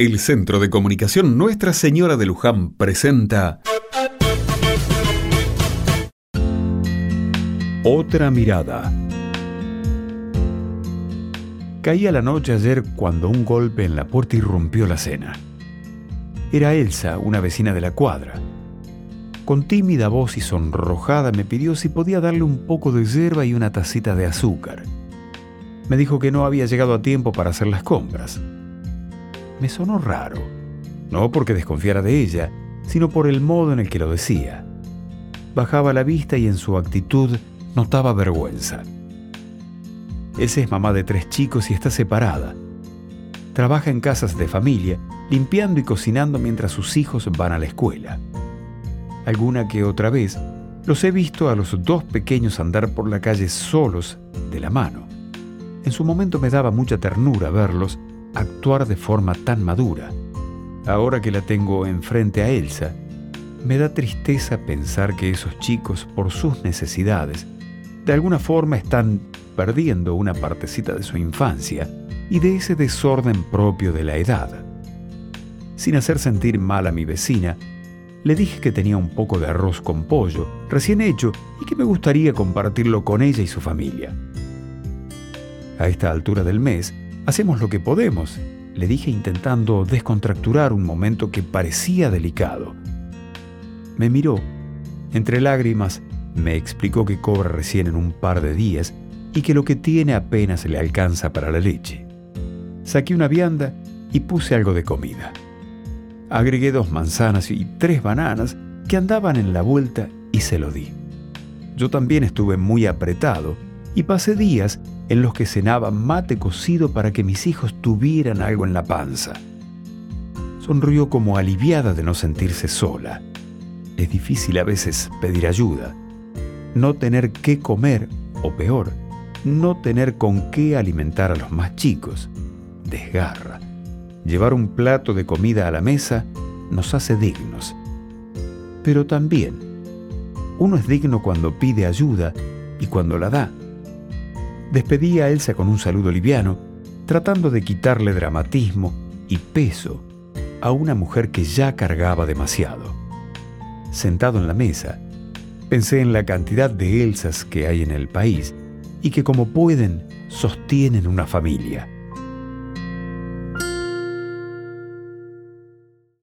El Centro de Comunicación Nuestra Señora de Luján presenta Otra mirada. Caía la noche ayer cuando un golpe en la puerta irrumpió la cena. Era Elsa, una vecina de la cuadra. Con tímida voz y sonrojada me pidió si podía darle un poco de hierba y una tacita de azúcar. Me dijo que no había llegado a tiempo para hacer las compras me sonó raro, no porque desconfiara de ella, sino por el modo en el que lo decía. Bajaba la vista y en su actitud notaba vergüenza. Esa es mamá de tres chicos y está separada. Trabaja en casas de familia, limpiando y cocinando mientras sus hijos van a la escuela. Alguna que otra vez los he visto a los dos pequeños andar por la calle solos, de la mano. En su momento me daba mucha ternura verlos actuar de forma tan madura. Ahora que la tengo enfrente a Elsa, me da tristeza pensar que esos chicos, por sus necesidades, de alguna forma están perdiendo una partecita de su infancia y de ese desorden propio de la edad. Sin hacer sentir mal a mi vecina, le dije que tenía un poco de arroz con pollo, recién hecho, y que me gustaría compartirlo con ella y su familia. A esta altura del mes, Hacemos lo que podemos, le dije intentando descontracturar un momento que parecía delicado. Me miró. Entre lágrimas, me explicó que cobra recién en un par de días y que lo que tiene apenas le alcanza para la leche. Saqué una vianda y puse algo de comida. Agregué dos manzanas y tres bananas que andaban en la vuelta y se lo di. Yo también estuve muy apretado y pasé días en los que cenaba mate cocido para que mis hijos tuvieran algo en la panza. Sonrió como aliviada de no sentirse sola. Es difícil a veces pedir ayuda. No tener qué comer, o peor, no tener con qué alimentar a los más chicos. Desgarra. Llevar un plato de comida a la mesa nos hace dignos. Pero también, uno es digno cuando pide ayuda y cuando la da. Despedí a Elsa con un saludo liviano, tratando de quitarle dramatismo y peso a una mujer que ya cargaba demasiado. Sentado en la mesa, pensé en la cantidad de Elsas que hay en el país y que como pueden sostienen una familia.